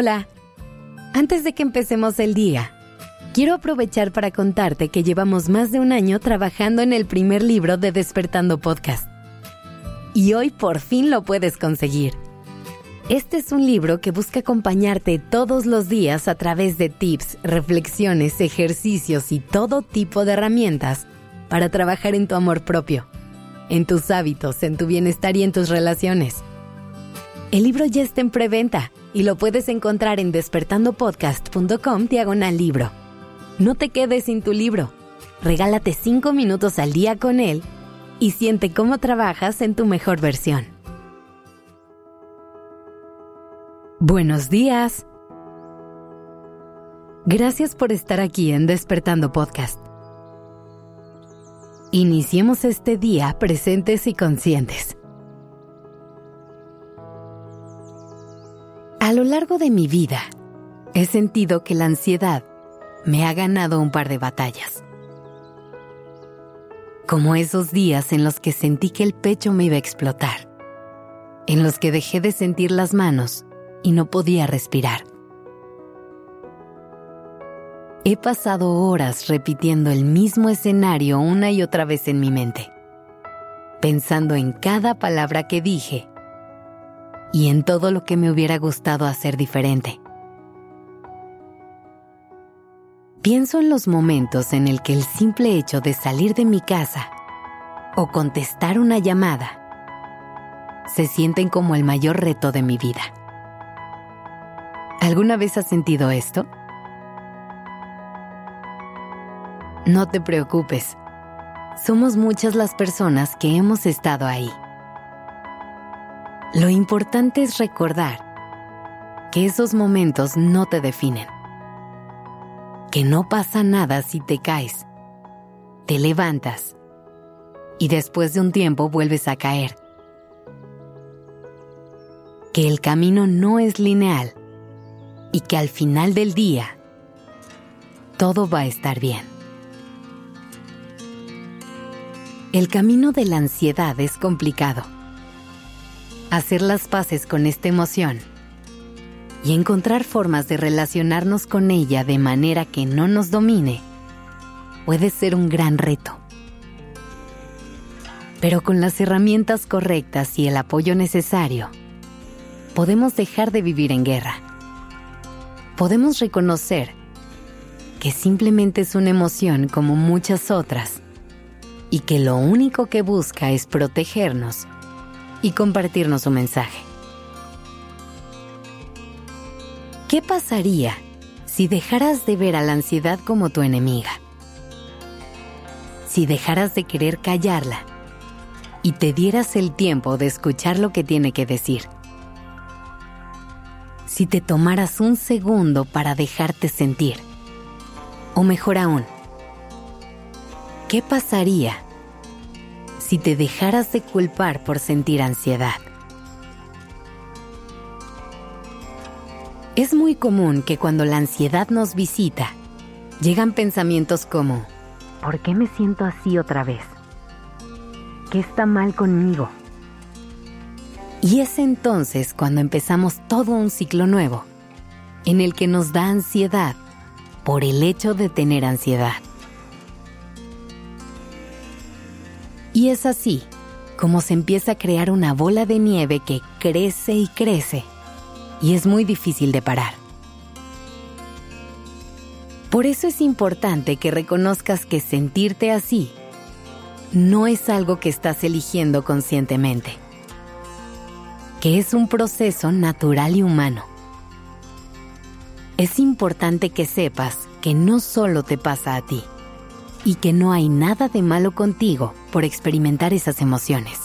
Hola. Antes de que empecemos el día, quiero aprovechar para contarte que llevamos más de un año trabajando en el primer libro de Despertando Podcast. Y hoy por fin lo puedes conseguir. Este es un libro que busca acompañarte todos los días a través de tips, reflexiones, ejercicios y todo tipo de herramientas para trabajar en tu amor propio, en tus hábitos, en tu bienestar y en tus relaciones. El libro ya está en preventa y lo puedes encontrar en despertandopodcast.com diagonal libro. No te quedes sin tu libro. Regálate 5 minutos al día con él y siente cómo trabajas en tu mejor versión. Buenos días. Gracias por estar aquí en Despertando Podcast. Iniciemos este día presentes y conscientes. A lo largo de mi vida, he sentido que la ansiedad me ha ganado un par de batallas. Como esos días en los que sentí que el pecho me iba a explotar, en los que dejé de sentir las manos y no podía respirar. He pasado horas repitiendo el mismo escenario una y otra vez en mi mente, pensando en cada palabra que dije y en todo lo que me hubiera gustado hacer diferente. Pienso en los momentos en el que el simple hecho de salir de mi casa o contestar una llamada se sienten como el mayor reto de mi vida. ¿Alguna vez has sentido esto? No te preocupes. Somos muchas las personas que hemos estado ahí. Lo importante es recordar que esos momentos no te definen. Que no pasa nada si te caes. Te levantas y después de un tiempo vuelves a caer. Que el camino no es lineal y que al final del día todo va a estar bien. El camino de la ansiedad es complicado. Hacer las paces con esta emoción y encontrar formas de relacionarnos con ella de manera que no nos domine puede ser un gran reto. Pero con las herramientas correctas y el apoyo necesario, podemos dejar de vivir en guerra podemos reconocer que simplemente es una emoción como muchas otras y que lo único que busca es protegernos y compartirnos su mensaje. ¿Qué pasaría si dejaras de ver a la ansiedad como tu enemiga? Si dejaras de querer callarla y te dieras el tiempo de escuchar lo que tiene que decir si te tomaras un segundo para dejarte sentir? O mejor aún, ¿qué pasaría si te dejaras de culpar por sentir ansiedad? Es muy común que cuando la ansiedad nos visita, llegan pensamientos como, ¿por qué me siento así otra vez? ¿Qué está mal conmigo? Y es entonces cuando empezamos todo un ciclo nuevo, en el que nos da ansiedad por el hecho de tener ansiedad. Y es así como se empieza a crear una bola de nieve que crece y crece, y es muy difícil de parar. Por eso es importante que reconozcas que sentirte así no es algo que estás eligiendo conscientemente que es un proceso natural y humano. Es importante que sepas que no solo te pasa a ti y que no hay nada de malo contigo por experimentar esas emociones.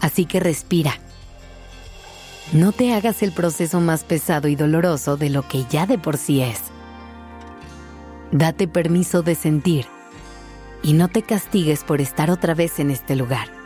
Así que respira. No te hagas el proceso más pesado y doloroso de lo que ya de por sí es. Date permiso de sentir y no te castigues por estar otra vez en este lugar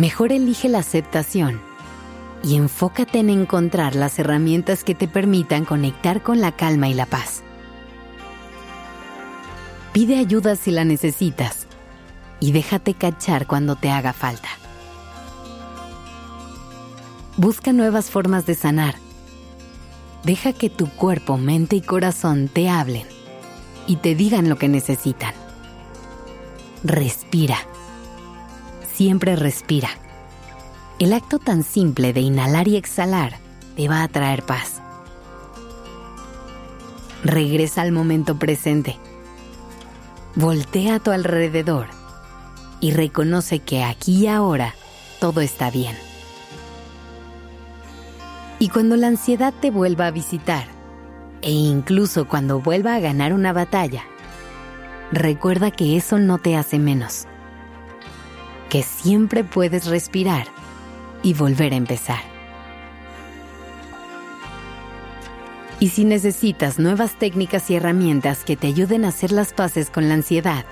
mejor elige la aceptación y enfócate en encontrar las herramientas que te permitan conectar con la calma y la paz. Pide ayuda si la necesitas y déjate cachar cuando te haga falta. Busca nuevas formas de sanar. Deja que tu cuerpo, mente y corazón te hablen y te digan lo que necesitan. Respira. Siempre respira. El acto tan simple de inhalar y exhalar te va a traer paz. Regresa al momento presente. Voltea a tu alrededor y reconoce que aquí y ahora todo está bien. Y cuando la ansiedad te vuelva a visitar, e incluso cuando vuelva a ganar una batalla, recuerda que eso no te hace menos, que siempre puedes respirar y volver a empezar. Y si necesitas nuevas técnicas y herramientas que te ayuden a hacer las paces con la ansiedad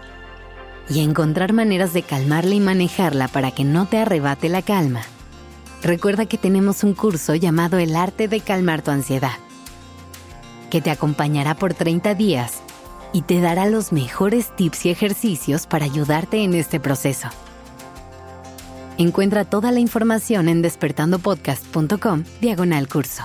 y encontrar maneras de calmarla y manejarla para que no te arrebate la calma, recuerda que tenemos un curso llamado El arte de calmar tu ansiedad, que te acompañará por 30 días y te dará los mejores tips y ejercicios para ayudarte en este proceso. Encuentra toda la información en despertandopodcast.com diagonal curso.